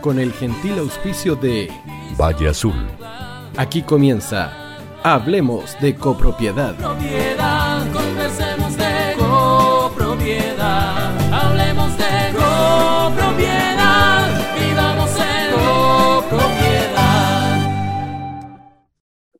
con el gentil auspicio de Valle Azul. Aquí comienza Hablemos de copropiedad. Propiedad, conversemos de copropiedad. Hablemos de copropiedad, vivamos en copropiedad.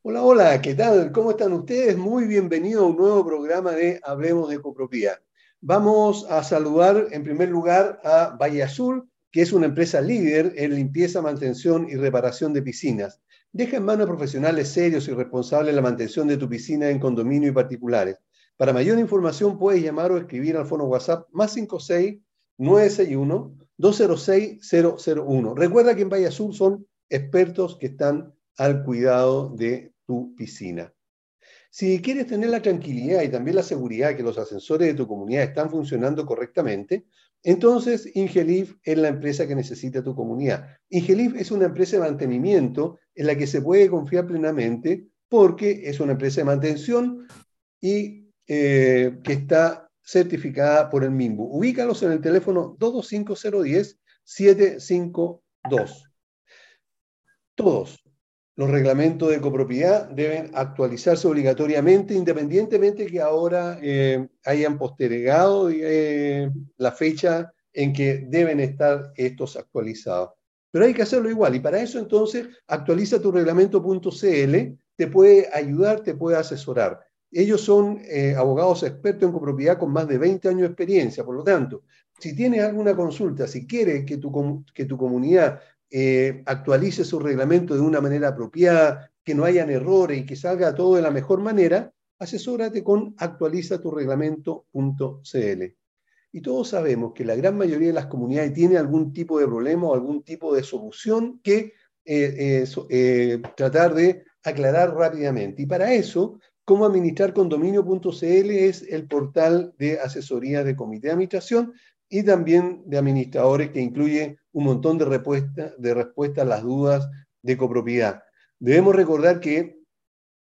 Hola, hola, ¿qué tal? ¿Cómo están ustedes? Muy bienvenido a un nuevo programa de Hablemos de Copropiedad. Vamos a saludar en primer lugar a Valle Azul, que es una empresa líder en limpieza, mantención y reparación de piscinas. Deja en manos de profesionales serios y responsables la mantención de tu piscina en condominio y particulares. Para mayor información puedes llamar o escribir al fono WhatsApp más 56 961 206 001. Recuerda que en Valle Azul son expertos que están al cuidado de tu piscina. Si quieres tener la tranquilidad y también la seguridad que los ascensores de tu comunidad están funcionando correctamente, entonces Ingelif es la empresa que necesita tu comunidad. Ingelif es una empresa de mantenimiento en la que se puede confiar plenamente porque es una empresa de mantención y eh, que está certificada por el MIMBU. Ubícalos en el teléfono 225 752 Todos, los reglamentos de copropiedad deben actualizarse obligatoriamente, independientemente que ahora eh, hayan postergado eh, la fecha en que deben estar estos actualizados. Pero hay que hacerlo igual y para eso entonces actualiza tu reglamento.cl, te puede ayudar, te puede asesorar. Ellos son eh, abogados expertos en copropiedad con más de 20 años de experiencia, por lo tanto, si tienes alguna consulta, si quieres que tu, que tu comunidad eh, actualice su reglamento de una manera apropiada, que no hayan errores y que salga todo de la mejor manera, asesórate con actualizatureglamento.cl. Y todos sabemos que la gran mayoría de las comunidades tiene algún tipo de problema o algún tipo de solución que eh, eh, tratar de aclarar rápidamente. Y para eso, cómo administrar condominio.cl es el portal de asesoría de comité de administración y también de administradores que incluye un montón de respuestas de respuesta a las dudas de copropiedad. Debemos recordar que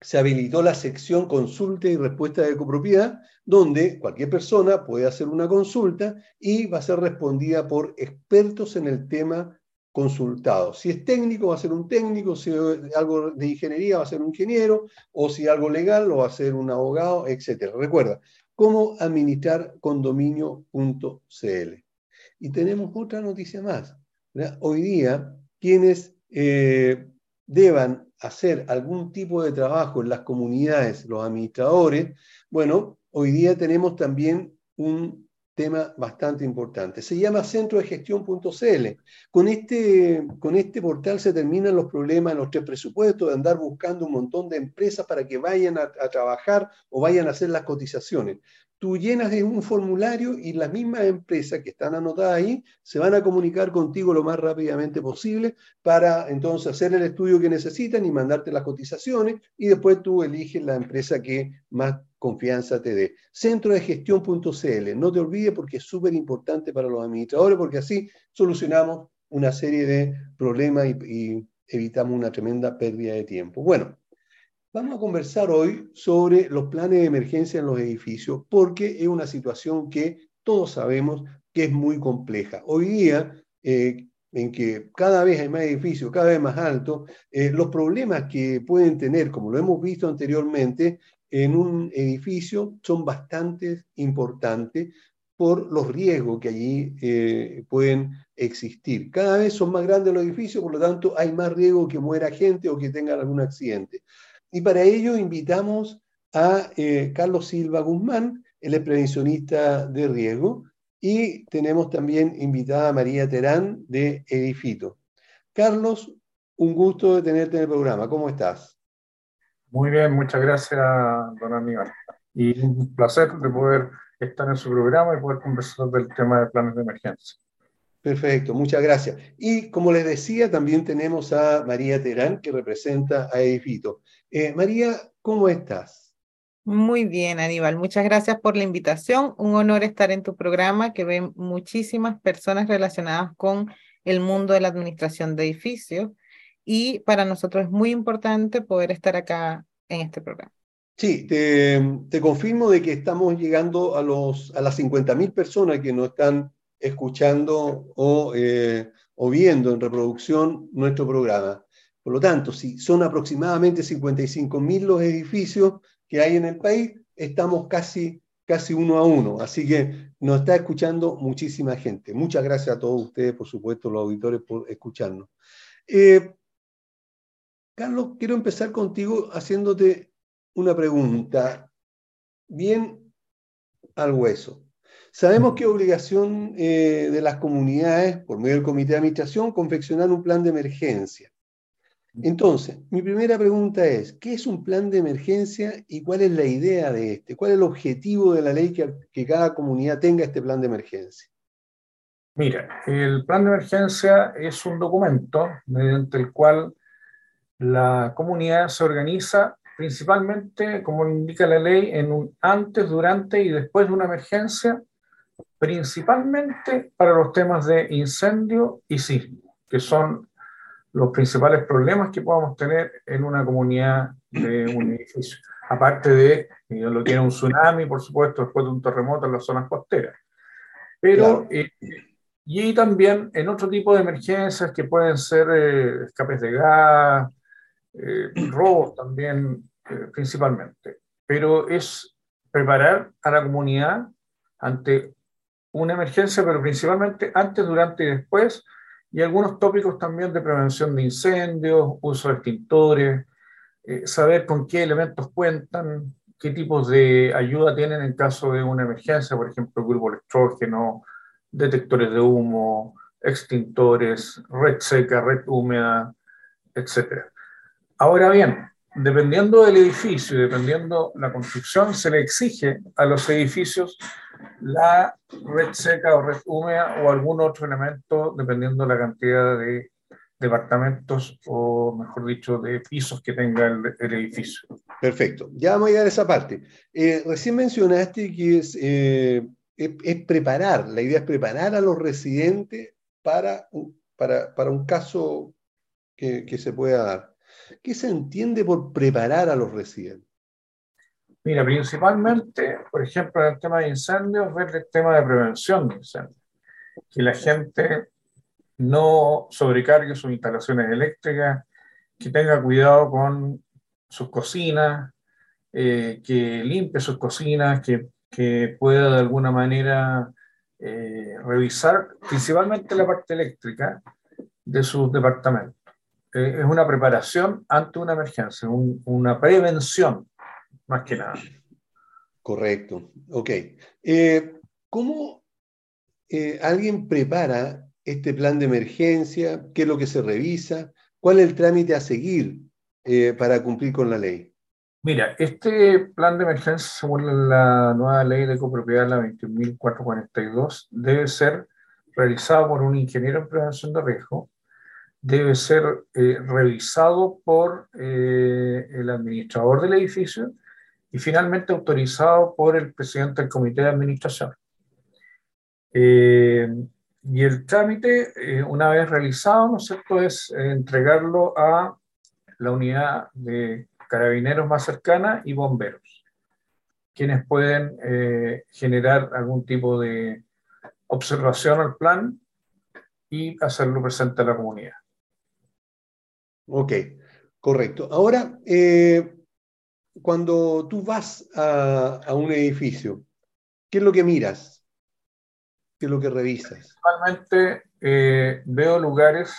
se habilitó la sección consulta y respuesta de copropiedad, donde cualquier persona puede hacer una consulta y va a ser respondida por expertos en el tema consultado. Si es técnico, va a ser un técnico, si es algo de ingeniería, va a ser un ingeniero, o si algo legal, lo va a ser un abogado, etc. Recuerda, cómo administrar condominio.cl. Y tenemos otra noticia más. Hoy día, quienes eh, deban hacer algún tipo de trabajo en las comunidades, los administradores, bueno, hoy día tenemos también un tema bastante importante. Se llama centro de gestión.cl. Con este, con este portal se terminan los problemas en los tres presupuestos de andar buscando un montón de empresas para que vayan a trabajar o vayan a hacer las cotizaciones tú llenas de un formulario y las mismas empresas que están anotadas ahí se van a comunicar contigo lo más rápidamente posible para entonces hacer el estudio que necesitan y mandarte las cotizaciones y después tú eliges la empresa que más confianza te dé. Centro de gestión.cl, no te olvides porque es súper importante para los administradores porque así solucionamos una serie de problemas y, y evitamos una tremenda pérdida de tiempo. Bueno, Vamos a conversar hoy sobre los planes de emergencia en los edificios, porque es una situación que todos sabemos que es muy compleja. Hoy día, eh, en que cada vez hay más edificios, cada vez más altos, eh, los problemas que pueden tener, como lo hemos visto anteriormente, en un edificio son bastante importantes por los riesgos que allí eh, pueden existir. Cada vez son más grandes los edificios, por lo tanto hay más riesgo que muera gente o que tengan algún accidente. Y para ello invitamos a eh, Carlos Silva Guzmán, él es prevencionista de riesgo, y tenemos también invitada a María Terán de Edifito. Carlos, un gusto de tenerte en el programa. ¿Cómo estás? Muy bien, muchas gracias, don Aníbal. Y un placer de poder estar en su programa y poder conversar del tema de planes de emergencia. Perfecto, muchas gracias. Y como les decía, también tenemos a María Terán, que representa a Edifito. Eh, María, ¿cómo estás? Muy bien, Aníbal. Muchas gracias por la invitación. Un honor estar en tu programa que ven muchísimas personas relacionadas con el mundo de la administración de edificios. Y para nosotros es muy importante poder estar acá en este programa. Sí, te, te confirmo de que estamos llegando a, los, a las 50.000 personas que nos están escuchando o, eh, o viendo en reproducción nuestro programa. Por lo tanto, si son aproximadamente 55.000 los edificios que hay en el país, estamos casi, casi uno a uno. Así que nos está escuchando muchísima gente. Muchas gracias a todos ustedes, por supuesto, los auditores, por escucharnos. Eh, Carlos, quiero empezar contigo haciéndote una pregunta bien al hueso. Sabemos que obligación eh, de las comunidades, por medio del comité de administración, confeccionar un plan de emergencia. Entonces, mi primera pregunta es, ¿qué es un plan de emergencia y cuál es la idea de este? ¿Cuál es el objetivo de la ley que, que cada comunidad tenga este plan de emergencia? Mira, el plan de emergencia es un documento mediante el cual la comunidad se organiza principalmente, como indica la ley, en un antes, durante y después de una emergencia, principalmente para los temas de incendio y sismo, que son los principales problemas que podamos tener en una comunidad de un edificio. Aparte de lo que era un tsunami, por supuesto, después de un terremoto en las zonas costeras. Pero, eh, y también en otro tipo de emergencias que pueden ser eh, escapes de gas, eh, robos también eh, principalmente, pero es preparar a la comunidad ante una emergencia, pero principalmente antes, durante y después, y algunos tópicos también de prevención de incendios, uso de extintores, eh, saber con qué elementos cuentan, qué tipos de ayuda tienen en caso de una emergencia, por ejemplo, grupo electrógeno, detectores de humo, extintores, red seca, red húmeda, etcétera. Ahora bien, dependiendo del edificio y dependiendo la construcción, se le exige a los edificios la red seca o red húmeda o algún otro elemento, dependiendo de la cantidad de departamentos o, mejor dicho, de pisos que tenga el, edificio. Perfecto, ya vamos a llegar a esa parte. Eh, recién mencionaste que es, eh, es, preparar, la idea es preparar a los residentes para, para, para un caso que, que se pueda dar. ¿Qué se entiende por preparar a los residentes? Mira, principalmente, por ejemplo, en el tema de incendios, ver el tema de prevención de incendios. Que la gente no sobrecargue sus instalaciones eléctricas, que tenga cuidado con sus cocinas, eh, que limpie sus cocinas, que, pueda de alguna manera eh, revisar principalmente la parte eléctrica de sus departamentos. Eh, es una preparación ante una emergencia, una prevención, más que nada. Correcto, ok. Eh, ¿Cómo eh, alguien prepara este plan de emergencia? ¿Qué es lo que se revisa? ¿Cuál es el trámite a seguir para cumplir con la ley? Mira, este plan de emergencia, según la nueva ley de copropiedad, la 21.442, debe ser realizado por un ingeniero en prevención de riesgo debe ser eh, revisado por eh, el administrador del edificio y finalmente autorizado por el presidente del comité de administración. Eh, y el trámite, una vez realizado, ¿no es cierto?, es entregarlo a la unidad de carabineros más cercana y bomberos, quienes pueden generar algún tipo de observación al plan y hacerlo presente a la comunidad. Ok, correcto. Ahora, eh, cuando tú vas a, un edificio, ¿qué es lo que miras? ¿Qué es lo que revisas? Principalmente eh, veo lugares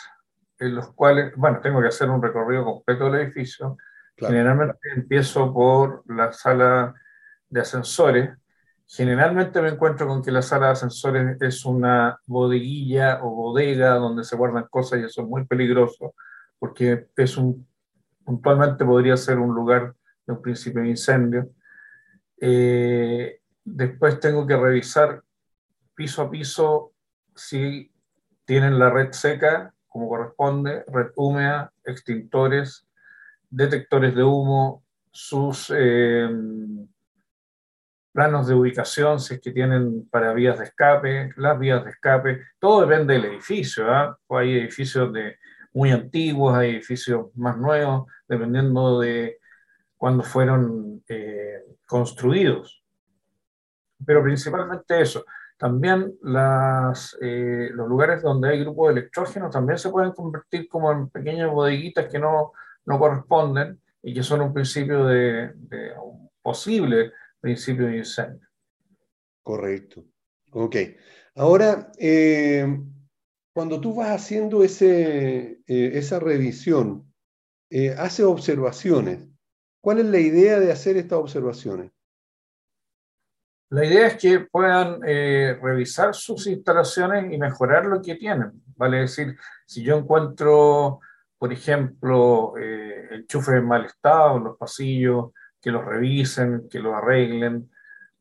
en los cuales, bueno, tengo que hacer un recorrido completo del edificio. Generalmente empiezo por la sala de ascensores. Generalmente me encuentro con que la sala de ascensores es una bodeguilla o bodega donde se guardan cosas y eso es muy peligroso porque es un, puntualmente podría ser un lugar un principio de incendio. Eh, después tengo que revisar piso a piso si tienen la red seca, como corresponde, red húmeda, extintores, detectores de humo, sus eh, planos de ubicación, si es que tienen para vías de escape, las vías de escape, todo depende del edificio. ¿ah? Hay edificios de muy antiguos, hay edificios más nuevos, dependiendo de cuándo fueron eh, construidos. Pero principalmente eso. también eh, los lugares donde hay grupos electrógenos también se pueden convertir como en pequeñas bodeguitas que no, no corresponden y que son un principio de, de un posible principio de incendio. Correcto. Ok. Ahora, eh, cuando tú vas haciendo ese, esa revisión, eh, haces observaciones. ¿Cuál es la idea de hacer estas observaciones? La idea es que puedan eh, revisar sus instalaciones y mejorar lo que tienen. Vale decir, si yo encuentro, por ejemplo, eh, enchufes en mal estado los pasillos, que los revisen, que los arreglen,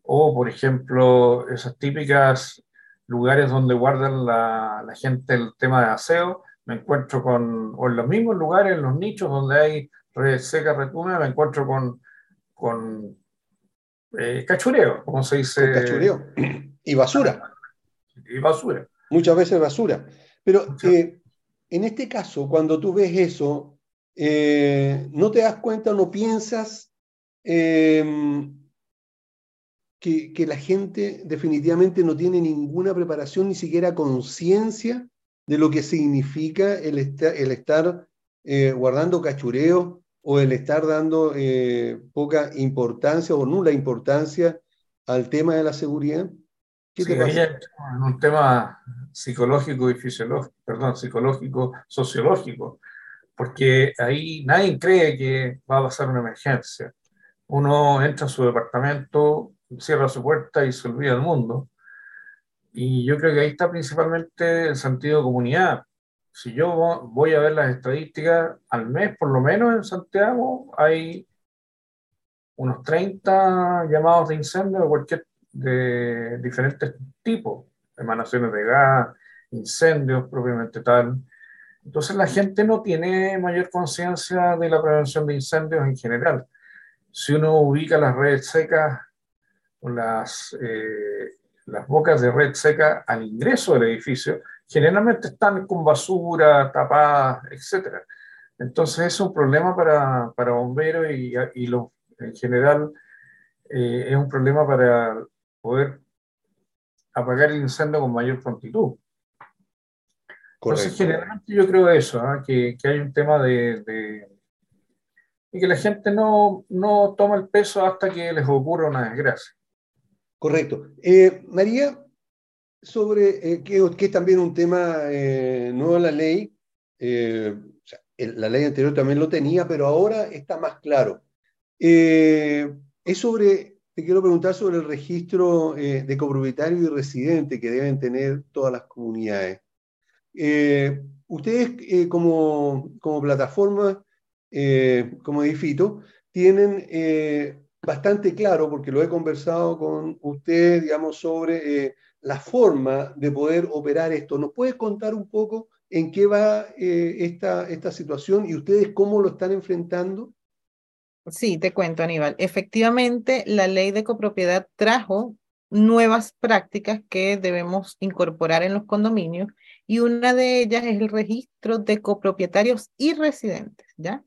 o por ejemplo, esas típicas lugares donde guardan la gente el tema de aseo, me encuentro con, o en los mismos lugares, en los nichos donde hay red seca, red húmeda, me encuentro con, con eh, cachureo, como se dice. Con cachureo. Y basura. Y basura. Muchas veces basura. Pero eh, en este caso, cuando tú ves eso, eh, no te das cuenta, no piensas eh, que, que la gente definitivamente no tiene ninguna preparación, ni siquiera conciencia de lo que significa el, el estar eh, guardando cachureo o el estar dando eh, poca importancia o nula importancia al tema de la seguridad. ¿Qué te Sí, ahí pasa? en un tema psicológico y fisiológico, perdón, psicológico, sociológico, porque ahí nadie cree que va a pasar una emergencia. Uno entra a su departamento, cierra su puerta y se olvida del mundo. Y yo creo que ahí está principalmente el sentido de comunidad. Si yo vo- voy a ver las estadísticas, al mes, por lo menos en Santiago, hay unos 30 llamados de incendio de cualquier de diferentes tipos, emanaciones de gas, incendios propiamente tal. Entonces la gente no tiene mayor conciencia de la prevención de incendios en general. Si uno ubica las redes secas o las, eh, las bocas de red seca al ingreso del edificio, generalmente están con basura, tapadas, etc. Entonces es un problema para, para bomberos y, y lo, en general eh, es un problema para poder apagar el incendio con mayor prontitud. Entonces, Correcto. generalmente yo creo eso, ¿ah? que, que hay un tema de, de- y que la gente no, no toma el peso hasta que les ocurra una desgracia. Correcto. Eh, María, sobre eh, que, es también un tema eh, nuevo en la ley, eh, la ley anterior también lo tenía, pero ahora está más claro. Es sobre, te quiero preguntar sobre el registro de copropietario y residente que deben tener todas las comunidades. Ustedes como, como plataforma, como Edifito, tienen bastante claro, porque lo he conversado con usted, digamos, sobre la forma de poder operar esto. ¿Nos puede contar un poco en qué va eh, esta, esta situación y ustedes cómo lo están enfrentando? Sí, te cuento, Aníbal. Efectivamente, la ley de copropiedad trajo nuevas prácticas que debemos incorporar en los condominios y una de ellas es el registro de copropietarios y residentes, ¿ya?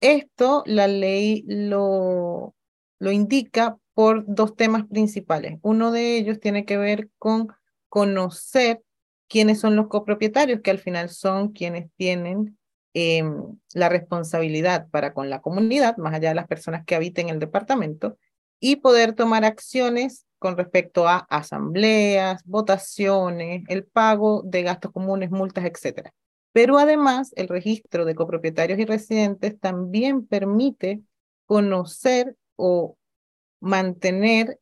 Esto la ley lo, lo indica por dos temas principales. Uno de ellos tiene que ver con conocer quiénes son los copropietarios, que al final son quienes tienen em, la responsabilidad para con la comunidad, más allá de las personas que habiten el departamento, y poder tomar acciones con respecto a asambleas, votaciones, el pago de gastos comunes, multas, etcétera. Pero además, el registro de copropietarios y residentes también permite conocer o mantener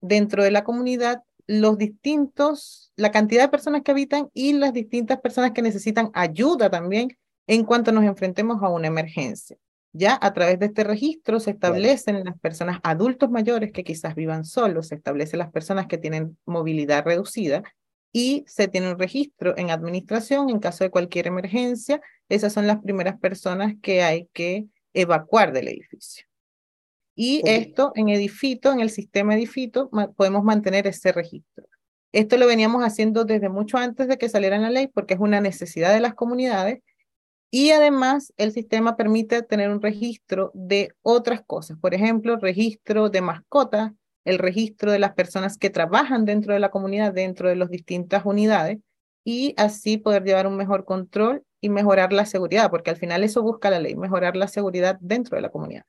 dentro de la comunidad los distintos, la cantidad de personas que habitan y las distintas personas que necesitan ayuda también en cuanto nos enfrentemos a una emergencia. Ya a través de este registro se establecen las personas adultos mayores que quizás vivan solos, se establecen las personas que tienen movilidad reducida y se tiene un registro en administración en caso de cualquier emergencia. Esas son las primeras personas que hay que evacuar del edificio. Y esto en Edifito, en el sistema Edifito, podemos mantener ese registro. Esto lo veníamos haciendo desde mucho antes de que saliera la ley porque es una necesidad de las comunidades y además el sistema permite tener un registro de otras cosas, por ejemplo, registro de mascotas, el registro de las personas que trabajan dentro de la comunidad, dentro de las distintas unidades, y así poder llevar un mejor control y mejorar la seguridad, porque al final eso busca la ley, mejorar la seguridad dentro de la comunidad.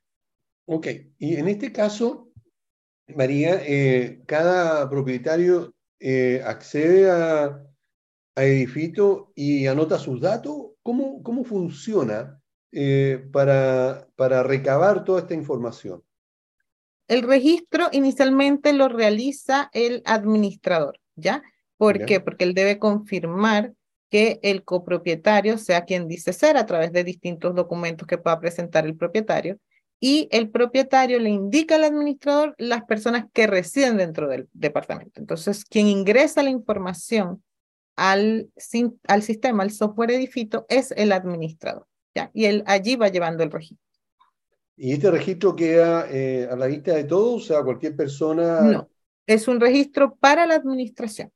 Ok, y en este caso, María, eh, cada propietario eh, accede a, a Edifito y anota sus datos. ¿Cómo, cómo funciona eh, para, para recabar toda esta información? El registro inicialmente lo realiza el administrador, ¿ya? ¿Por qué? Porque él debe confirmar que el copropietario sea quien dice ser a través de distintos documentos que pueda presentar el propietario. Y el propietario le indica al administrador las personas que residen dentro del departamento. Entonces, quien ingresa la información al, al sistema, al software Edifito, es el administrador, ¿ya? Y él allí va llevando el registro. ¿Y este registro queda eh, a la vista de todos? O sea, cualquier persona... No, es un registro para la administración.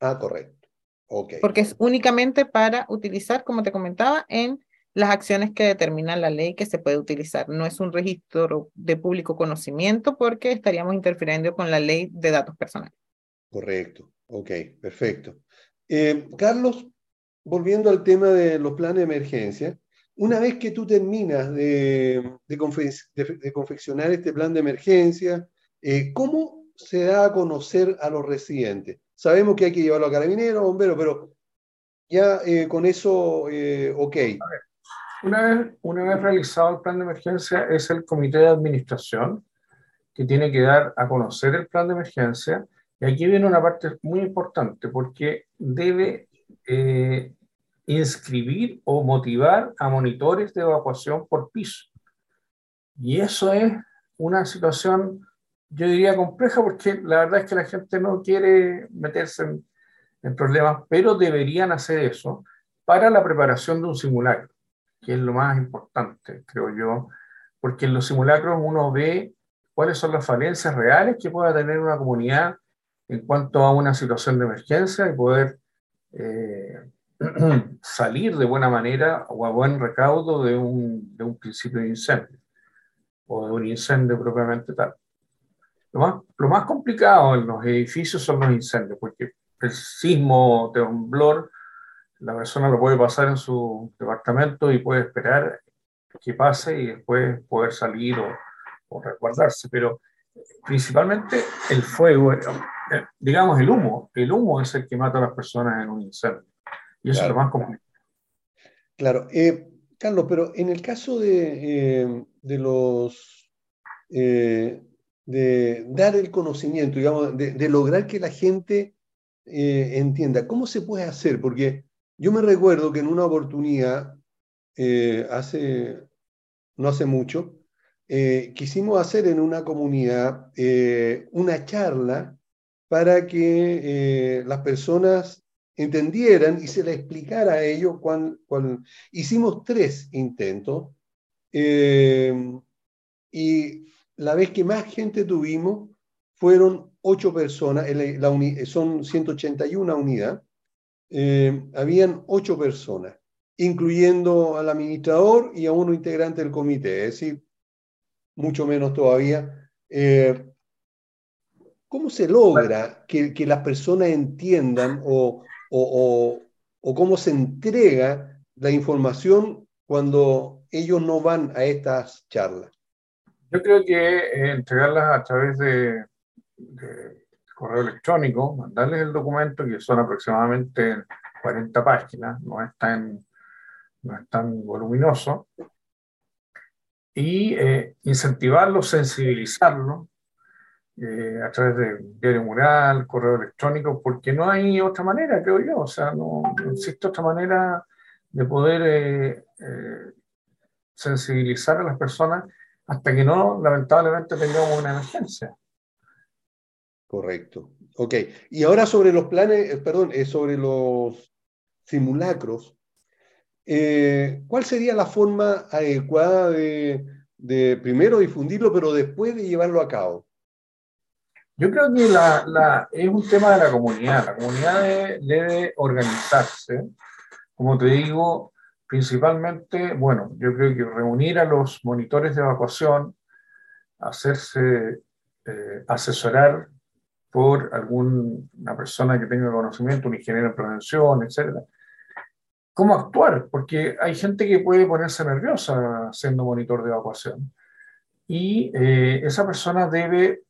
Ah, correcto. Ok. porque es únicamente para utilizar, como te comentaba, en las acciones que determina la ley que se puede utilizar. No es un registro de público conocimiento porque estaríamos interfiriendo con la ley de datos personales. Correcto. Ok, perfecto. Eh, Carlos, volviendo al tema de los planes de emergencia, una vez que tú terminas de, de confe- de- de confeccionar este plan de emergencia, eh, ¿cómo se da a conocer a los residentes? Sabemos que hay que llevarlo a carabineros, bomberos, pero ya eh, con eso, ok. Una vez, una vez realizado el plan de emergencia, es el comité de administración que tiene que dar a conocer el plan de emergencia. Y aquí viene una parte muy importante, porque debe eh, inscribir o motivar a monitores de evacuación por piso. Y eso es una situación, yo diría, compleja, porque la verdad es que la gente no quiere meterse en, en problemas, pero deberían hacer eso para la preparación de un simulacro que es lo más importante, creo yo, porque en los simulacros uno ve cuáles son las falencias reales que pueda tener una comunidad en cuanto a una situación de emergencia y poder eh, salir de buena manera o a buen recaudo de un, de un principio de incendio o de un incendio propiamente tal. Lo más, lo más complicado en los edificios son los incendios, porque el sismo, temblor, la persona lo puede pasar en su departamento y puede esperar que pase y después poder salir o, o resguardarse. Pero principalmente el fuego, eh, digamos el humo, el humo es el que mata a las personas en un incendio. Y eso Claro. es lo más complicado. Claro, eh, Carlos, pero en el caso de, eh, de los eh, de dar el conocimiento, digamos, de, de lograr que la gente eh, entienda, ¿cómo se puede hacer? Porque yo me recuerdo que en una oportunidad, eh, hace, no hace mucho, eh, quisimos hacer en una comunidad eh, una charla para que las personas entendieran y se les explicara a ellos cuán- Hicimos tres intentos y la vez que más gente tuvimos fueron ocho personas, son 181 unidades, eh, habían ocho personas, incluyendo al administrador y a uno integrante del comité, es decir, mucho menos todavía. Eh, ¿Cómo se logra que, las personas entiendan o, cómo se entrega la información cuando ellos no van a estas charlas? Yo creo que eh, entregarlas a través de correo electrónico, mandarles el documento, que son aproximadamente 40 páginas, no es tan, voluminoso, y eh, incentivarlos, sensibilizarlos eh, a través de diario mural, correo electrónico, porque no hay otra manera, creo yo, o sea, no, no existe otra manera de poder eh, eh, sensibilizar a las personas hasta que no, lamentablemente, tengamos una emergencia. Correcto. Ok. Y ahora sobre los planes, eh, perdón, eh, sobre los simulacros, eh, ¿cuál sería la forma adecuada de, de primero difundirlo, pero después de llevarlo a cabo? Yo creo que la, es un tema de la comunidad. La comunidad debe, organizarse, como te digo, principalmente, bueno, yo creo que reunir a los monitores de evacuación, hacerse asesorar por alguna persona que tenga conocimiento, un ingeniero en prevención, etcétera. ¿Cómo actuar? Porque hay gente que puede ponerse nerviosa siendo monitor de evacuación. Y eh, esa persona debe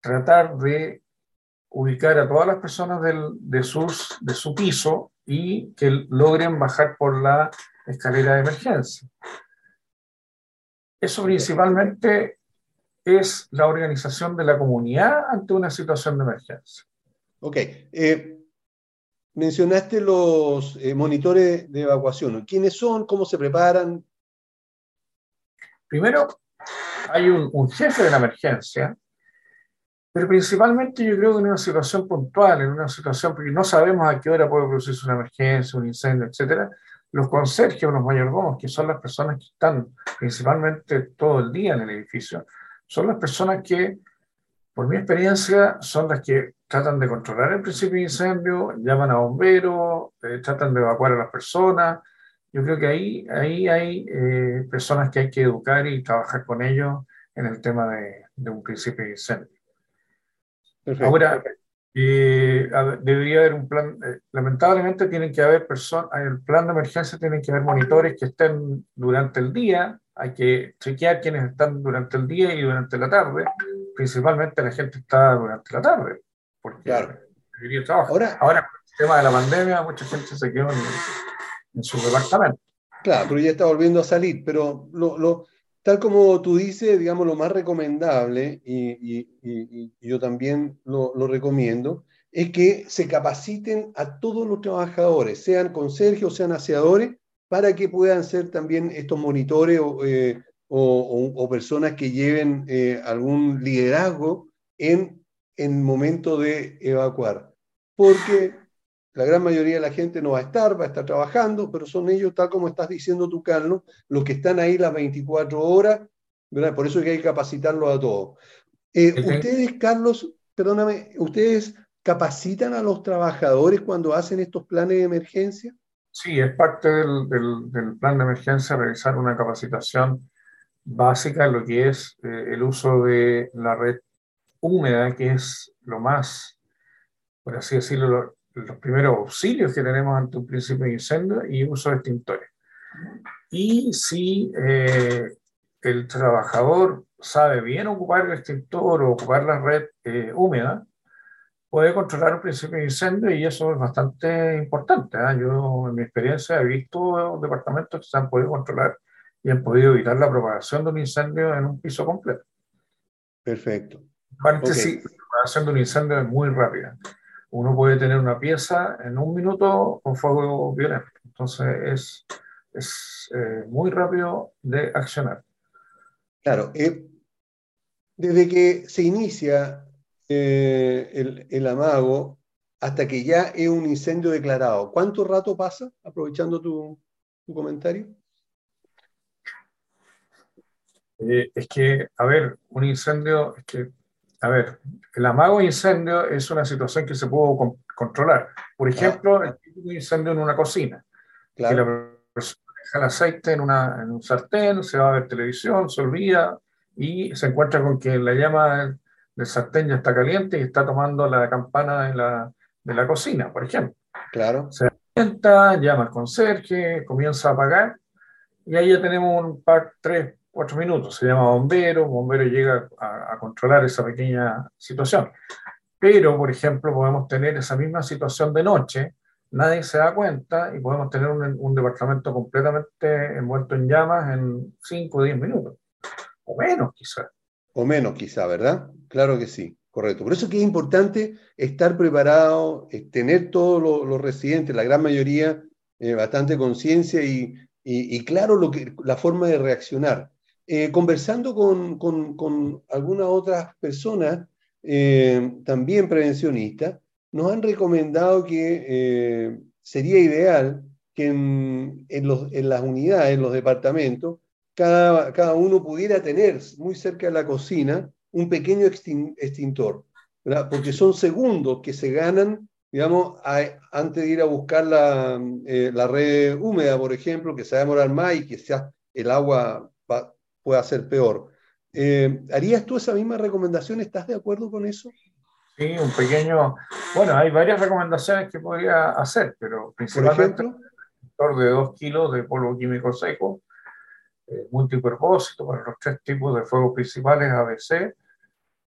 tratar de ubicar a todas las personas del, de, sus, de su piso y que logren bajar por la escalera de emergencia. Eso principalmente es la organización de la comunidad ante una situación de emergencia. Ok. Eh, mencionaste los eh, monitores de evacuación. ¿Quiénes son? ¿Cómo se preparan? Primero, hay un, un jefe de la emergencia pero principalmente yo creo que en una situación puntual, en una situación, porque no sabemos a qué hora puede producirse una emergencia, un incendio, etcétera, los conserjes o los mayordomos, que son las personas que están principalmente todo el día en el edificio, son las personas que, por mi experiencia, son las que tratan de controlar el principio de incendio, llaman a bomberos, eh, tratan de evacuar a las personas. Yo creo que ahí, ahí hay eh, personas que hay que educar y trabajar con ellos en el tema de, de un principio de incendio. Ahora, eh, debería haber un plan, eh, lamentablemente tienen que haber personas, en el plan de emergencia tienen que haber monitores que estén durante el día, hay que chequear quienes están durante el día y durante la tarde, principalmente la gente está durante la tarde, porque claro. debería trabajar. Ahora, Ahora, con el tema de la pandemia, mucha gente se quedó en, en su departamento. Claro, pero ya está volviendo a salir, pero lo, lo tal como tú dices, digamos, lo más recomendable, y, yo también lo, recomiendo, es que se capaciten a todos los trabajadores, sean conserjes o sean aseadores, para que puedan ser también estos monitores o, eh, personas que lleven eh, algún liderazgo en el momento de evacuar. Porque la gran mayoría de la gente no va a estar, va a estar trabajando, pero son ellos, tal como estás diciendo tú, Carlos, los que están ahí las 24 horas, ¿verdad? Por eso es que hay que capacitarlos a todos. Eh, ustedes, Carlos, perdóname, ¿ustedes capacitan a los trabajadores cuando hacen estos planes de emergencia? Sí, es parte del, del, plan de emergencia realizar una capacitación básica en lo que es eh, el uso de la red húmeda, que es lo más, por así decirlo, los primeros auxilios que tenemos ante un principio de incendio y uso de extintores. Y si eh, el trabajador sabe bien ocupar el extintor o ocupar la red eh, húmeda, puede controlar un principio de incendio y eso es bastante importante. ¿eh? Yo, en mi experiencia, he visto departamentos que se han podido controlar y han podido evitar la propagación de un incendio en un piso completo. Perfecto. Aparte, okay. la propagación de un incendio es muy rápida uno puede tener una pieza en un minuto con fuego violento. Entonces es, es eh, muy rápido de accionar. Claro, eh, desde que se inicia eh, el, el, amago hasta que ya es un incendio declarado, ¿cuánto rato pasa? Aprovechando tu, tu comentario. es que, a ver, un incendio, es que a ver, el amago de incendio es una situación que se puede con controlar. Por ejemplo, el incendio en una cocina. Claro. Que la persona deja el aceite en, una, en, un sartén, se va a ver televisión, se olvida y se encuentra con que la llama del sartén ya está caliente y está tomando la campana de la, de la cocina, por ejemplo. Claro. Se sienta, llama al conserje, comienza a apagar y ahí ya tenemos un par, tres, cuatro minutos. Se llama bombero, bombero llega a, a, controlar esa pequeña situación. Pero, por ejemplo, podemos tener esa misma situación de noche, nadie se da cuenta y podemos tener un, un departamento completamente envuelto en llamas en 5 o 10 minutos. O menos, quizás. O menos, quizá, ¿verdad? Claro que sí, correcto. Por eso es que es importante estar preparado, tener todos los, residentes, la gran mayoría, eh, bastante conciencia y, y, y, claro lo que, la forma de reaccionar. Eh, conversando con, con, con, algunas otras personas, eh, también prevencionistas, nos han recomendado que eh, sería ideal que en, los, en, las unidades, en los departamentos, cada, cada, uno pudiera tener muy cerca de la cocina un pequeño extintor, porque son segundos que se ganan, digamos, antes de ir a buscar la, la red húmeda, por ejemplo, que se va a demorar más y que sea el agua pueda ser peor. Eh, ¿Harías tú esa misma recomendación? ¿Estás de acuerdo con eso? Sí, un pequeño. Bueno, hay varias recomendaciones que podría hacer, pero principalmente un de 2 kilos de polvo químico seco, eh, multipropósito para los tres tipos de fuegos principales ABC.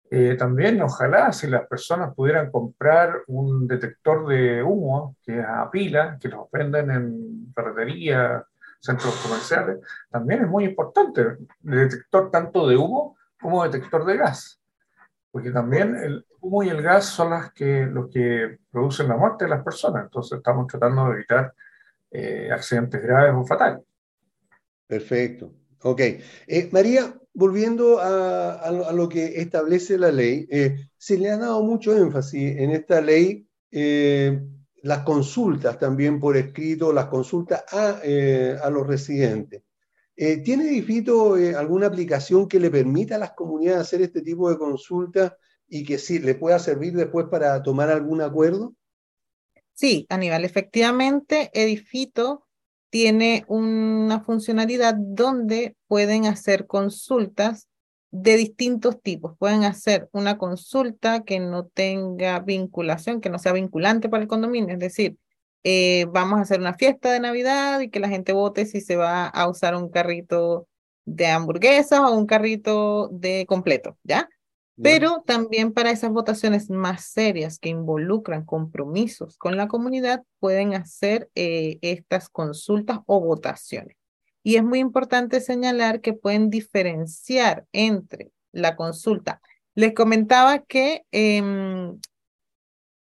Eh, también, ojalá, si las personas pudieran comprar un detector de humo, que es a pila, que los venden en ferretería, centros comerciales, también es muy importante el detector tanto de humo como detector de gas, porque también el humo y el gas son las que, los que producen la muerte de las personas, entonces estamos tratando de evitar eh, accidentes graves o fatales. perfecto. Ok. Eh, María, volviendo a, a lo, que establece la ley, eh, se le ha dado mucho énfasis en esta ley eh, las consultas también por escrito, las consultas a, eh, a los residentes. Eh, ¿Tiene Edifito eh, alguna aplicación que le permita a las comunidades hacer este tipo de consultas y que sí le pueda servir después para tomar algún acuerdo? Sí, Aníbal, efectivamente, Edifito tiene una funcionalidad donde pueden hacer consultas de distintos tipos. Pueden hacer una consulta que no tenga vinculación, que no sea vinculante para el condominio, es decir, eh, vamos a hacer una fiesta de Navidad y que la gente vote si se va a usar un carrito de hamburguesas o un carrito de completo, ¿ya? Pero también para esas votaciones más serias que involucran compromisos con la comunidad, pueden hacer eh, estas consultas o votaciones. Y es muy importante señalar que pueden diferenciar entre la consulta. Les comentaba que, em,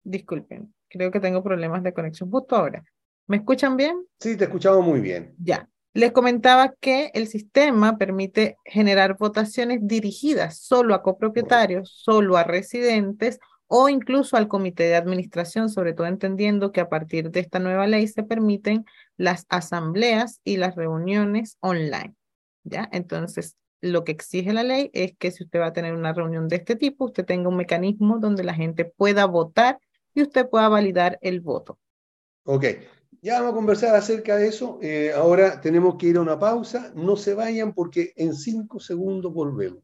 disculpen, creo que tengo problemas de conexión justo ahora. ¿Me escuchan bien? Sí, te escuchamos muy bien. Ya. Les comentaba que el sistema permite generar votaciones dirigidas solo a copropietarios, solo a residentes o incluso al comité de administración, sobre todo entendiendo que a partir de esta nueva ley se permiten las asambleas y las reuniones online. ¿Ya? Entonces, lo que exige la ley es que si usted va a tener una reunión de este tipo, usted tenga un mecanismo donde la gente pueda votar y usted pueda validar el voto. Ok, ya vamos a conversar acerca de eso. Eh, ahora tenemos que ir a una pausa. No se vayan porque en cinco segundos volvemos.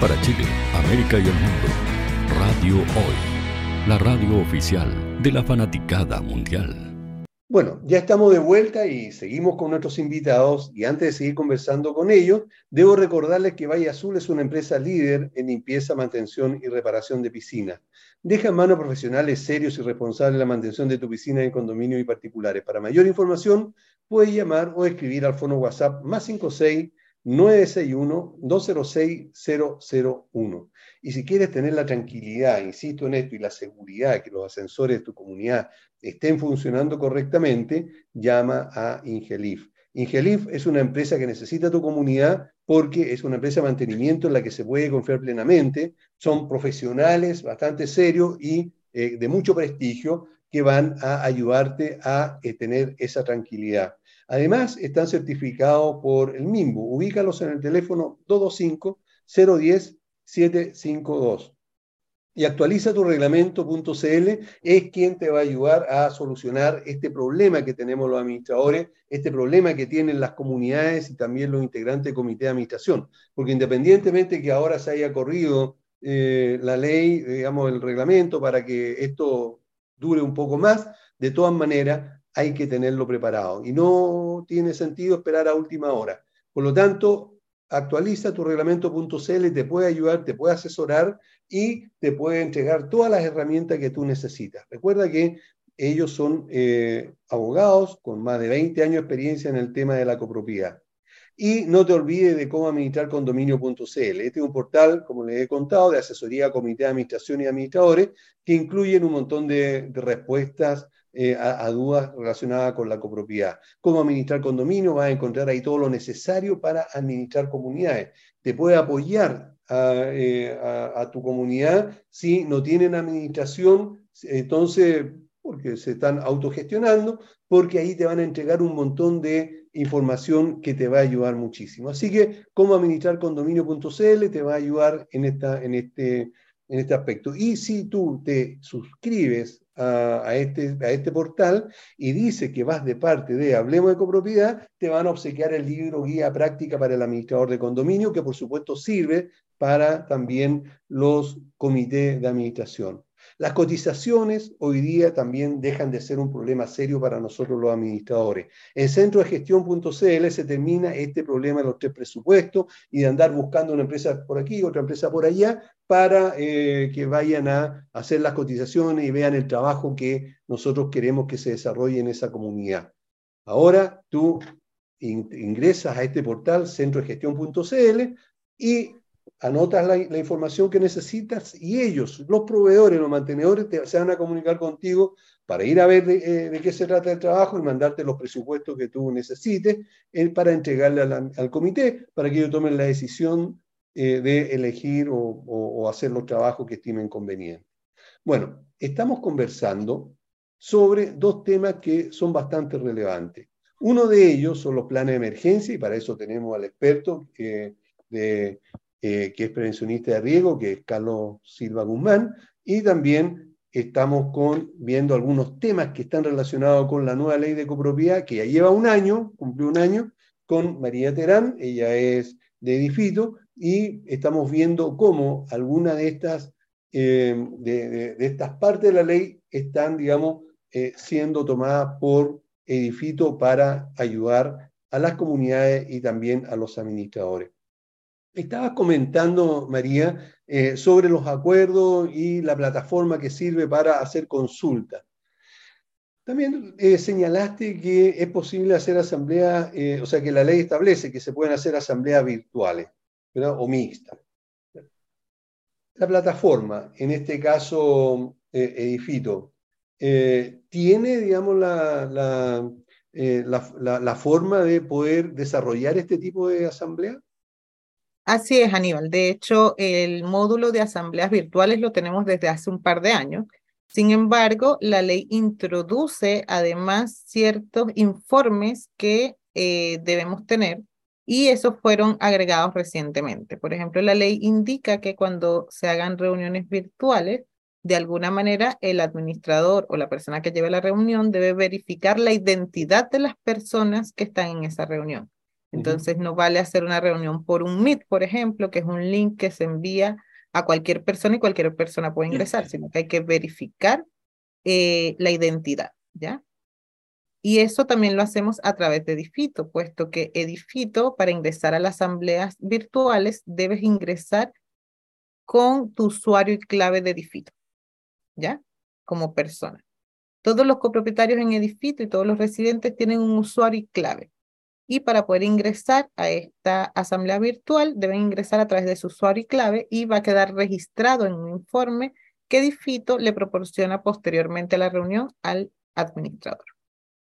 Para Chile, América y el mundo, Radio Hoy, la radio oficial de la fanaticada mundial. Bueno, ya estamos de vuelta y seguimos con nuestros invitados y antes de seguir conversando con ellos, debo recordarles que Valle Azul es una empresa líder en limpieza, mantención y reparación de piscinas. Deja en manos profesionales serios y responsables la mantención de tu piscina en condominios y particulares. Para mayor información, puedes llamar o escribir al fono WhatsApp más 56 961-206-001. Y si quieres tener la tranquilidad, insisto en esto, y la seguridad que los ascensores de tu comunidad estén funcionando correctamente, llama a Ingelif. Ingelif es una empresa que necesita tu comunidad porque es una empresa de mantenimiento en la que se puede confiar plenamente. Son profesionales bastante serios y eh, de mucho prestigio que van a ayudarte a eh, tener esa tranquilidad. Además, están certificados por el MIMBU. Ubícalos en el teléfono 225-010-752. Y actualiza tu reglamento.cl, es quien te va a ayudar a solucionar este problema que tenemos los administradores, este problema que tienen las comunidades y también los integrantes del comité de administración. Porque independientemente que ahora se haya corrido eh, la ley, digamos, el reglamento para que esto dure un poco más, de todas maneras, hay que tenerlo preparado y no tiene sentido esperar a última hora. Por lo tanto, actualiza tu reglamento.cl, te puede ayudar, te puede asesorar y te puede entregar todas las herramientas que tú necesitas. Recuerda que ellos son eh, abogados con más de 20 años de experiencia en el tema de la copropiedad. Y no te olvides de cómo administrar condominio.cl. Este es un portal, como les he contado, de asesoría comité de administración y administradores, que incluyen un montón de, de respuestas eh, a, dudas relacionadas con la copropiedad. Cómo administrar condominio, vas a encontrar ahí todo lo necesario para administrar comunidades. Te puede apoyar a, eh, tu comunidad si no tienen administración, entonces, porque se están autogestionando, porque ahí te van a entregar un montón de información que te va a ayudar muchísimo. Así que, cómo administrar condominio.cl te va a ayudar en, esta, en este en este aspecto. Y si tú te suscribes a, este, a este portal y dices que vas de parte de Hablemos de Copropiedad, te van a obsequiar el libro Guía Práctica para el Administrador de Condominio, que por supuesto sirve para también los comités de administración. Las cotizaciones hoy día también dejan de ser un problema serio para nosotros los administradores. En centro de gestión.cl se termina este problema de los tres presupuestos y de andar buscando una empresa por aquí, otra empresa por allá, para eh, que vayan a hacer las cotizaciones y vean el trabajo que nosotros queremos que se desarrolle en esa comunidad. Ahora tú ingresas a este portal centrodegestión.cl y anotas la, información que necesitas y ellos, los proveedores, los mantenedores, te, se van a comunicar contigo para ir a ver de, eh, qué se trata el trabajo y mandarte los presupuestos que tú necesites eh, para entregarle al comité para que ellos tomen la decisión eh, de elegir o, hacer los trabajos que estimen convenientes. Bueno, estamos conversando sobre dos temas que son bastante relevantes. Uno de ellos son los planes de emergencia y para eso tenemos al experto de eh, que es prevencionista de riesgo, que es Carlos Silva Guzmán, y también estamos con, viendo algunos temas que están relacionados con la nueva ley de copropiedad, que ya lleva un año, cumplió un año, con María Terán, ella es de Edifito, y estamos viendo cómo algunas de estas, eh, de, estas partes de la ley están, digamos, eh, siendo tomadas por Edifito para ayudar a las comunidades y también a los administradores. Estabas comentando, María, eh, sobre los acuerdos y la plataforma que sirve para hacer consultas. También eh, señalaste que es posible hacer asambleas, eh, o sea, que la ley establece que se pueden hacer asambleas virtuales o mixtas. La plataforma, en este caso Edifito, tiene, digamos, la, la forma de poder desarrollar este tipo de asamblea? Así es, Aníbal. De hecho, el módulo de asambleas virtuales lo tenemos desde hace un par de años. Sin embargo, la ley introduce además ciertos informes que eh, debemos tener y esos fueron agregados recientemente. Por ejemplo, la ley indica que cuando se hagan reuniones virtuales, de alguna manera el administrador o la persona que lleve la reunión debe verificar la identidad de las personas que están en esa reunión. Entonces, no vale hacer una reunión por un Meet, por ejemplo, que es un link que se envía a cualquier persona y cualquier persona puede ingresar, sino que hay que verificar eh, la identidad, ¿ya? Y eso también lo hacemos a través de Edifito, puesto que Edifito, para ingresar a las asambleas virtuales, debes ingresar con tu usuario y clave de Edifito, ¿ya? Como persona. Todos los copropietarios en Edifito y todos los residentes tienen un usuario y clave y para poder ingresar a esta asamblea virtual deben ingresar a través de su usuario y clave y va a quedar registrado en un informe que Difito le proporciona posteriormente a la reunión al administrador.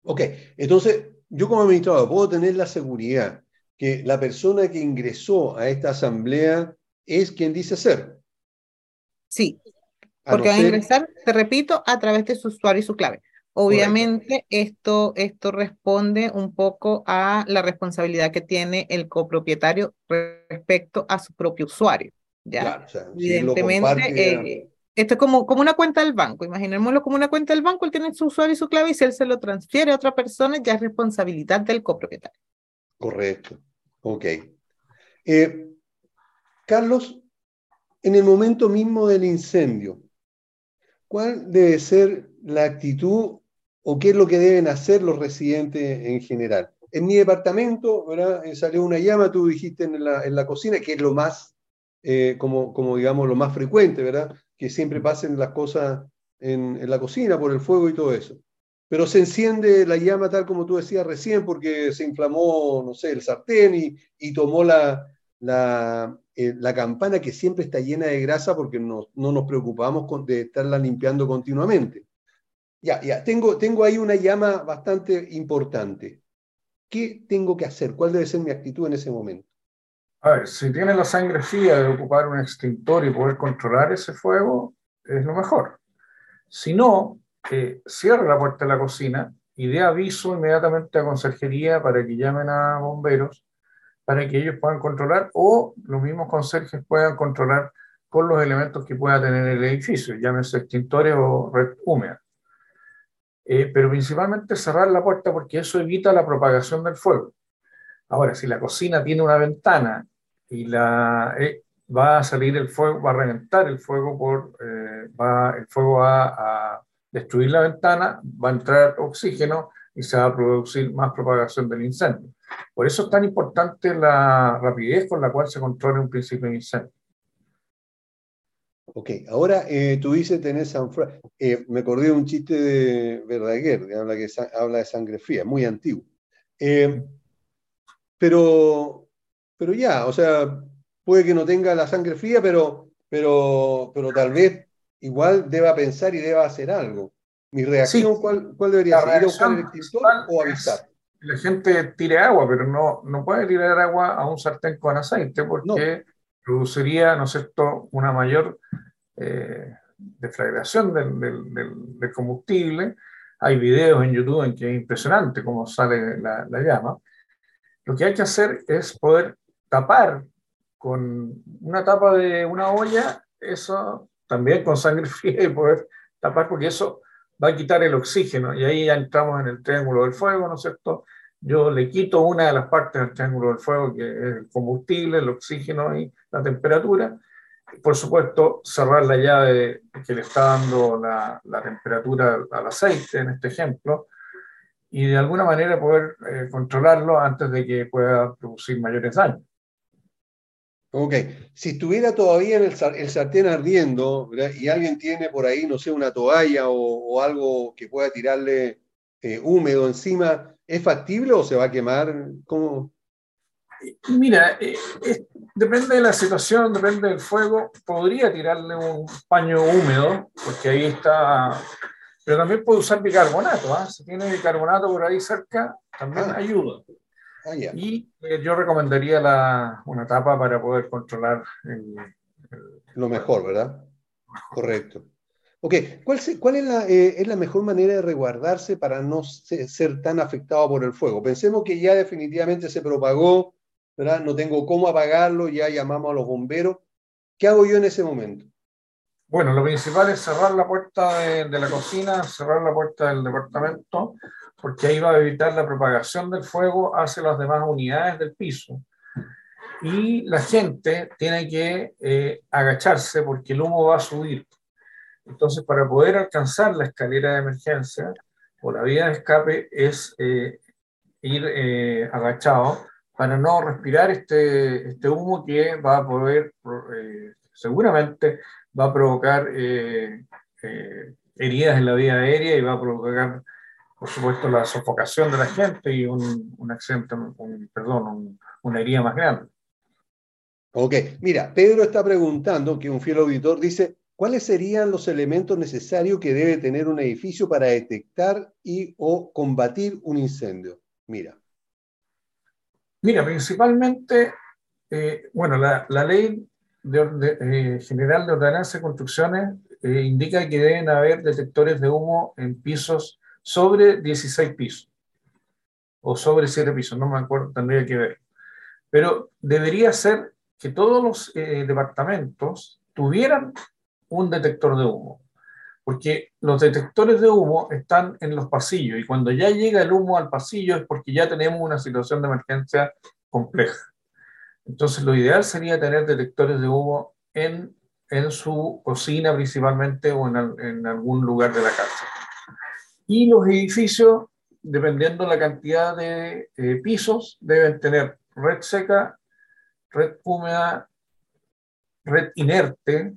Ok, entonces yo como administrador puedo tener la seguridad que la persona que ingresó a esta asamblea es quien dice ser. Sí, porque va a ingresar, te repito, a través de su usuario y su clave. Obviamente esto, esto responde un poco a la responsabilidad que tiene el copropietario respecto a su propio usuario. ¿ya? Evidentemente, eh, esto es como, como una cuenta del banco. Imaginémoslo como una cuenta del banco, él tiene su usuario y su clave y si él se lo transfiere a otra persona, ya es responsabilidad del copropietario. Correcto. Ok. Eh, Carlos, en el momento mismo del incendio, ¿cuál debe ser la actitud o qué es lo que deben hacer los residentes en general. En mi departamento ¿verdad? Eh, salió una llama, tú dijiste en la, cocina, que es lo más, eh, como, como digamos, lo más frecuente, ¿verdad? Que siempre pasen las cosas en, la cocina por el fuego y todo eso. Pero se enciende la llama tal como tú decías recién, porque se inflamó, no sé, el sartén y, tomó la, la, eh, la, campana que siempre está llena de grasa porque no, no nos preocupamos de estarla limpiando continuamente. Ya, ya, tengo, tengo ahí una llama bastante importante. ¿Qué tengo que hacer? ¿Cuál debe ser mi actitud en ese momento? A ver, si tiene la sangre fría de ocupar un extintor y poder controlar ese fuego, es lo mejor. Si no, eh, cierre la puerta de la cocina y dé aviso inmediatamente a conserjería para que llamen a bomberos para que ellos puedan controlar o los mismos conserjes puedan controlar con los elementos que pueda tener el edificio, llámese extintores o red húmeda. Eh, pero principalmente cerrar la puerta porque eso evita la propagación del fuego. Ahora, si la cocina tiene una ventana y la, eh, va a salir el fuego, va a reventar el fuego, por, eh, va, el fuego va a destruir la ventana, va a entrar oxígeno y se va a producir más propagación del incendio. Por eso es tan importante la rapidez con la cual se controla un principio de incendio. Ok, ahora eh, tú dices tenés San eh, me acordé de un chiste de Verdaguer, que habla, que habla de sangre fría, muy antiguo. Eh, pero, pero ya, o sea, puede que no tenga la sangre fría, pero, pero, pero tal vez igual deba pensar y deba hacer algo. Mi reacción, ¿cuál, ¿cuál, debería ser? ¿Ir a buscar el extintor o avisar? La gente tire agua, pero no, no puede tirar agua a un sartén con aceite porque produciría, ¿no es cierto?, una mayor eh, deflagración del, combustible. Hay videos en YouTube en que es impresionante cómo sale la, la llama. Lo que hay que hacer es poder tapar con una tapa de una olla, eso también con sangre fría y poder tapar, porque eso va a quitar el oxígeno y ahí ya entramos en el triángulo del fuego, ¿no es cierto? Yo le quito una de las partes del triángulo del fuego, que es el combustible, el oxígeno y la temperatura. Por supuesto, cerrar la llave que le está dando la, la temperatura al aceite, en este ejemplo, y de alguna manera poder eh, controlarlo antes de que pueda producir mayores daños. Ok, si estuviera todavía el, sartén ardiendo y alguien tiene por ahí, no sé, una toalla o algo que pueda tirarle eh, húmedo encima, ¿es factible o se va a quemar? ¿Cómo? Mira, eh, eh, depende de la situación, depende del fuego. Podría tirarle un paño húmedo, porque ahí está. Pero también puede usar bicarbonato. ¿ah? Si tiene bicarbonato por ahí cerca, también ah. ayuda. Ah, y eh, yo recomendaría la, una tapa para poder controlar el, el, lo mejor, ¿verdad? Correcto. Ok, ¿cuál, se, cuál es, la, eh, es, la, mejor manera de resguardarse para no se, ser tan afectado por el fuego? Pensemos que ya definitivamente se propagó, ¿verdad? No tengo cómo apagarlo, ya llamamos a los bomberos. ¿Qué hago yo en ese momento? Bueno, lo principal es cerrar la puerta de, de la cocina, cerrar la puerta del departamento, porque ahí va a evitar la propagación del fuego hacia las demás unidades del piso. Y la gente tiene que eh, agacharse porque el humo va a subir. Entonces, para poder alcanzar la escalera de emergencia o la vía de escape es eh, ir eh, agachado para no respirar este, este humo que va a poder, eh, seguramente va a provocar eh, heridas en la vía aérea y va a provocar por supuesto, la sofocación de la gente y un, un accidente, un, perdón, un, una herida más grande. Ok, mira, Pedro está preguntando, que un fiel auditor dice, ¿cuáles serían los elementos necesarios que debe tener un edificio para detectar y o combatir un incendio? Mira. Mira, principalmente, eh, bueno, la, ley eh, general de ordenanza de construcciones eh, indica que deben haber detectores de humo en pisos sobre 16 pisos o sobre 7 pisos, no me acuerdo, tendría que ver. Pero debería ser que todos los departamentos tuvieran un detector de humo, porque los detectores de humo están en los pasillos y cuando ya llega el humo al pasillo es porque ya tenemos una situación de emergencia compleja. Entonces lo ideal sería tener detectores de humo en, en su cocina principalmente o en, en algún lugar de la casa. Y los edificios, dependiendo la cantidad de eh, pisos, deben tener red seca, red húmeda, red inerte.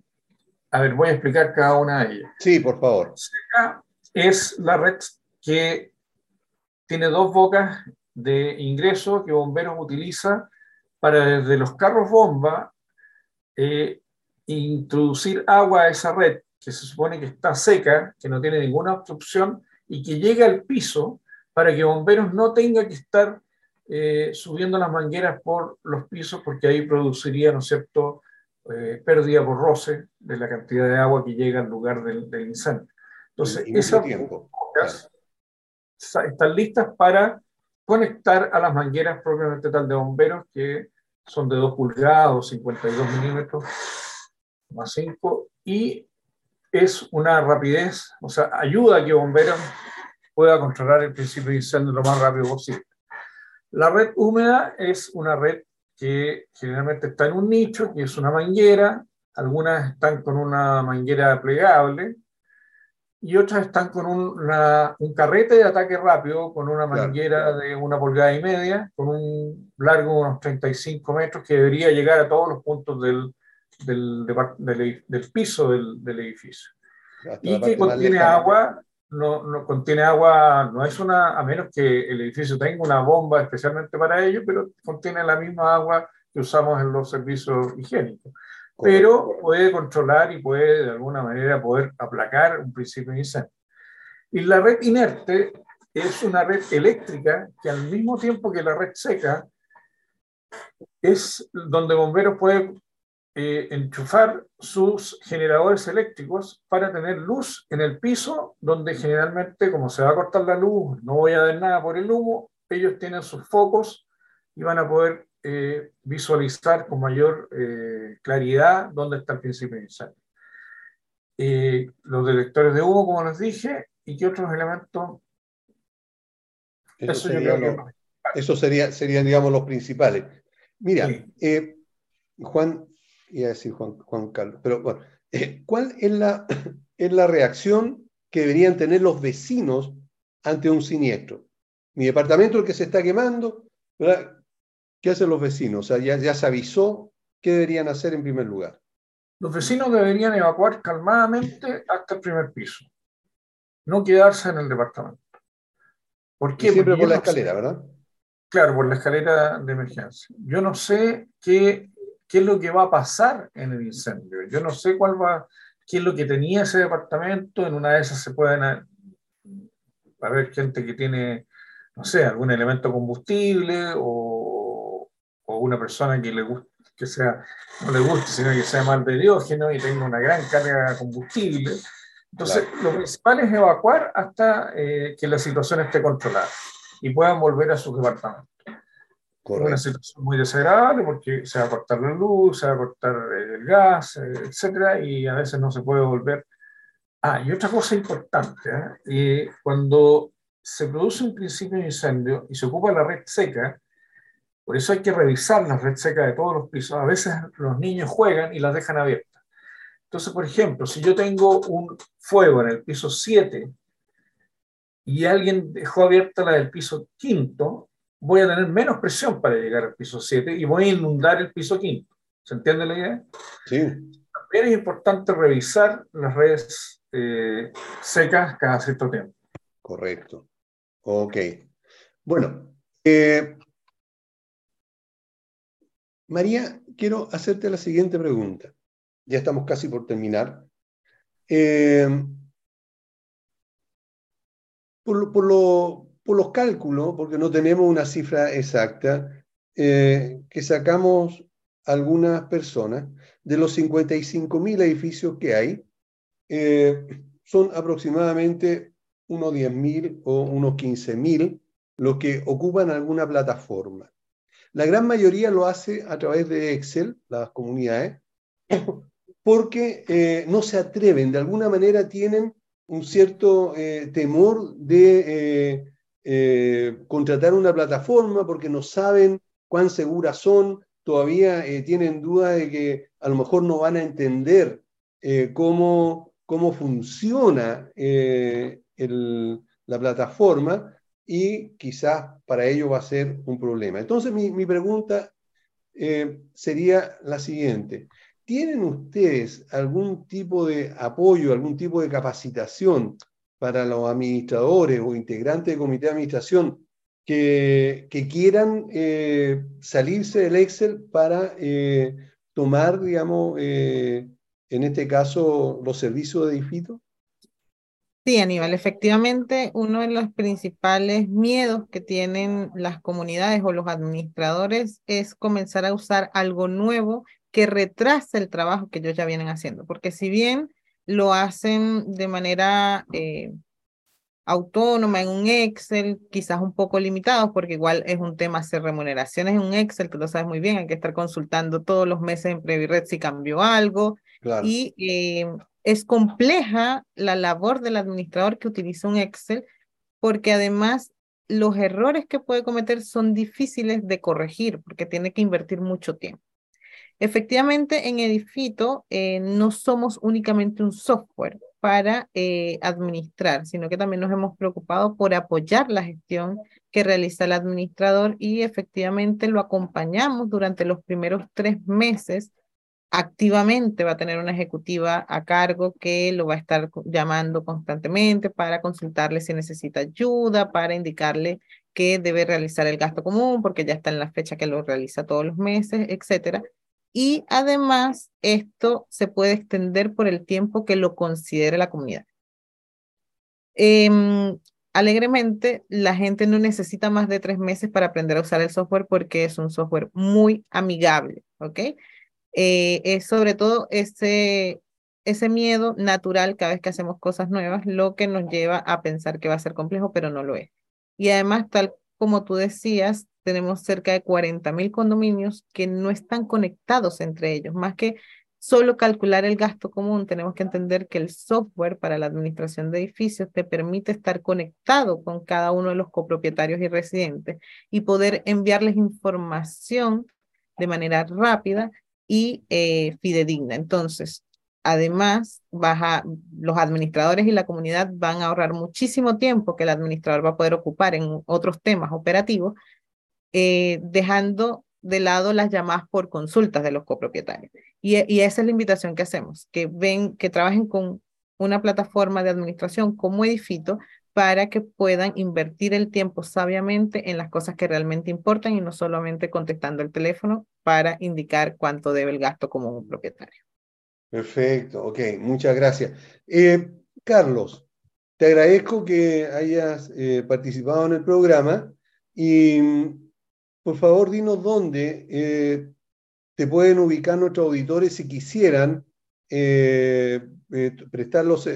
A ver, voy a explicar cada una de ellas. Sí, por favor. Seca es la red que tiene dos bocas de ingreso que bomberos utiliza para desde los carros bomba eh, introducir agua a esa red que se supone que está seca, que no tiene ninguna obstrucción, y que llegue al piso para que bomberos no tengan que estar eh, subiendo las mangueras por los pisos porque ahí produciría, ¿no es cierto?, eh, pérdida por roce de la cantidad de agua que llega al lugar del, del incendio. Entonces, esas tiempo. están listas para conectar a las mangueras propiamente tal de bomberos que son de 2 pulgadas o 52 milímetros más 5, y es una rapidez, o sea, ayuda a que bomberos pueda controlar el principio de incendio lo más rápido posible. La red húmeda es una red que generalmente está en un nicho, que es una manguera, algunas están con una manguera plegable y otras están con un carrete de ataque rápido, con una manguera de una pulgada y media, con un largo de unos 35 metros que debería llegar a todos los puntos del, del, del, piso del, del edificio. y que contiene agua no, no, contiene agua, no es una, a menos que el edificio tenga una bomba especialmente para ello, pero contiene la misma agua que usamos en los servicios higiénicos. Pero puede controlar y puede de alguna manera poder aplacar un principio de incendio. Y la red inerte es una red eléctrica que al mismo tiempo que la red seca es donde bomberos pueden eh, enchufar sus generadores eléctricos para tener luz en el piso, donde generalmente, como se va a cortar la luz, no voy a ver nada por el humo, ellos tienen sus focos y van a poder eh, visualizar con mayor eh, claridad dónde está el principio de incendio. los detectores de humo, como les dije, y qué otros elementos. Eso, sería, serían, digamos, los principales. Mira, Juan, iba a decir Juan, Juan Carlos, pero bueno, eh, ¿cuál es la, es la reacción que deberían tener los vecinos ante un siniestro? Mi departamento el que se está quemando, ¿verdad? ¿qué hacen los vecinos? O sea, ya, ya se avisó, ¿qué deberían hacer en primer lugar? Los vecinos deberían evacuar calmadamente hasta el primer piso, no quedarse en el departamento. ¿Por qué? siempre por la escalera, ¿verdad? Claro, por la escalera de emergencia. Yo no sé qué qué es lo que va a pasar en el incendio. Yo no sé cuál va, qué es lo que tenía ese departamento. En una de esas se pueden haber gente que tiene, no sé, algún elemento combustible o, o una persona que le guste, que sea, no le guste, sino que sea mal de diógeno y tenga una gran carga de combustible. Entonces, lo principal es evacuar hasta eh, que la situación esté controlada y puedan volver a sus departamentos. Una situación muy desagradable porque se va a cortar la luz, se va a cortar el gas, etcétera, y a veces no se puede volver. Ah, y otra cosa importante, ¿eh? cuando se produce un principio de incendio y se ocupa la red seca, por eso hay que revisar la red seca de todos los pisos. A veces los niños juegan y las dejan abiertas. Entonces, por ejemplo, si yo tengo un fuego en el piso 7 y alguien dejó abierta la del piso quinto, voy a tener menos presión para llegar al piso 7 y voy a inundar el piso quinto. ¿Se entiende la idea? Sí. También es importante revisar las redes eh, secas cada cierto tiempo. Correcto. Ok. Bueno, eh, María, quiero hacerte la siguiente pregunta. Ya estamos casi por terminar. Eh, por, lo, por los cálculos, porque no tenemos una cifra exacta, eh, que sacamos algunas personas, de los 55.000 edificios que hay, eh, son aproximadamente unos 10.000 o unos 15.000 los que ocupan alguna plataforma. La gran mayoría lo hace a través de Excel, las comunidades, porque eh, no se atreven, de alguna manera tienen un cierto temor de eh, contratar una plataforma porque no saben cuán seguras son, todavía eh, tienen duda de que a lo mejor no van a entender eh, cómo, cómo funciona la plataforma y quizás para ello va a ser un problema. Entonces mi, mi pregunta sería la siguiente. ¿Tienen ustedes algún tipo de apoyo, algún tipo de capacitación para los administradores o integrantes de comité de administración que, quieran eh, salirse del Excel para eh, tomar, digamos, eh, en este caso, los servicios de Edifito? Sí, Aníbal, efectivamente, uno de los principales miedos que tienen las comunidades o los administradores es comenzar a usar algo nuevo que retrase el trabajo que ellos ya vienen haciendo, porque si bien lo hacen de manera eh, autónoma en un Excel, quizás un poco limitados, porque igual es un tema hacer remuneraciones en un Excel, tú lo sabes muy bien, hay que estar consultando todos los meses en Previred si cambió algo, Y eh, es compleja la labor del administrador que utiliza un Excel porque además los errores que puede cometer son difíciles de corregir porque tiene que invertir mucho tiempo. Efectivamente, en Edifito eh, no somos únicamente un software para eh, administrar, sino que también nos hemos preocupado por apoyar la gestión que realiza el administrador y efectivamente lo acompañamos durante los primeros tres meses. Activamente va a tener una ejecutiva a cargo que lo va a estar llamando constantemente para consultarle si necesita ayuda, para indicarle que debe realizar el gasto común porque ya está en la fecha que lo realiza todos los meses, etcétera y además esto se puede extender por el tiempo que lo considere la comunidad. Em, alegremente, la gente no necesita más de tres meses para aprender a usar el software porque es un software muy amigable, ¿ok? Eh, es sobre todo ese, ese miedo natural cada vez que hacemos cosas nuevas lo que nos lleva a pensar que va a ser complejo, pero no lo es. Y además, tal como tú decías, tenemos cerca de 40 mil condominios que no están conectados entre ellos. Más que solo calcular el gasto común, tenemos que entender que el software para la administración de edificios te permite estar conectado con cada uno de los copropietarios y residentes y poder enviarles información de manera rápida y eh, fidedigna. Entonces, además, los administradores y la comunidad van a ahorrar muchísimo tiempo que el administrador va a poder ocupar en otros temas operativos eh, dejando de lado las llamadas por consultas de los copropietarios. Y, esa es la invitación que hacemos, que ven, que trabajen con una plataforma de administración como Edifito para que puedan invertir el tiempo sabiamente en las cosas que realmente importan y no solamente contestando el teléfono para indicar cuánto debe el gasto como un propietario. Perfecto, ok, muchas gracias. Eh, Carlos, te agradezco que hayas eh, participado en el programa y por favor, dinos dónde eh, te pueden ubicar nuestros auditores si quisieran prestar los,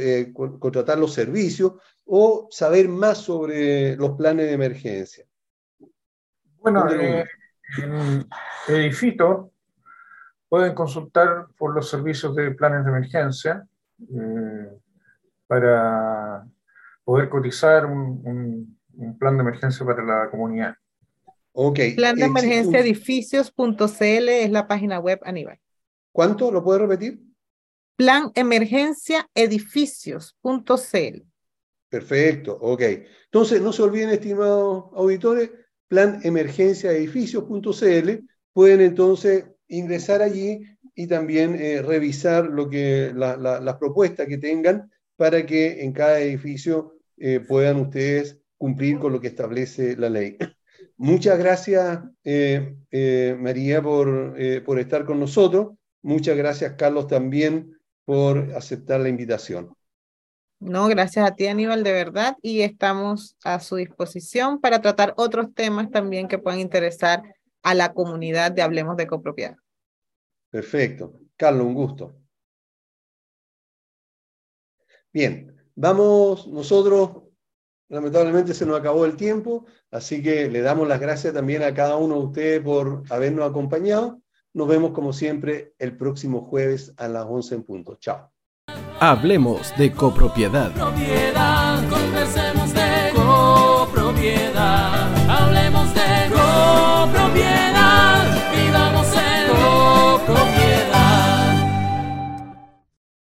contratar los servicios o saber más sobre los planes de emergencia. Bueno, en Edifito pueden consultar por los servicios de planes de emergencia para poder cotizar un plan de emergencia para la comunidad. Plan de emergencia edificios.cl es la página web Aníbal. ¿Cuánto? ¿Lo puede repetir? Plan emergencia edificios.cl. Perfecto, ok. Entonces, no se olviden, estimados auditores, plan emergencia edificios.cl. Pueden entonces ingresar allí y también eh, revisar lo que las propuestas que tengan para que en cada edificio eh, puedan ustedes cumplir con lo que establece la ley. Muchas gracias, eh, María, por, por estar con nosotros. Muchas gracias, Carlos, también por aceptar la invitación. No, gracias a ti, Aníbal, de verdad, y estamos a su disposición para tratar otros temas también que puedan interesar a la comunidad de Hablemos de Copropiedad. Perfecto. Carlos, un gusto. Bien, vamos nosotros Lamentablemente se nos acabó el tiempo, así que le damos las gracias también a cada uno de ustedes por habernos acompañado. Nos vemos como siempre el próximo jueves a las 11 en punto. Chao. Hablemos de copropiedad.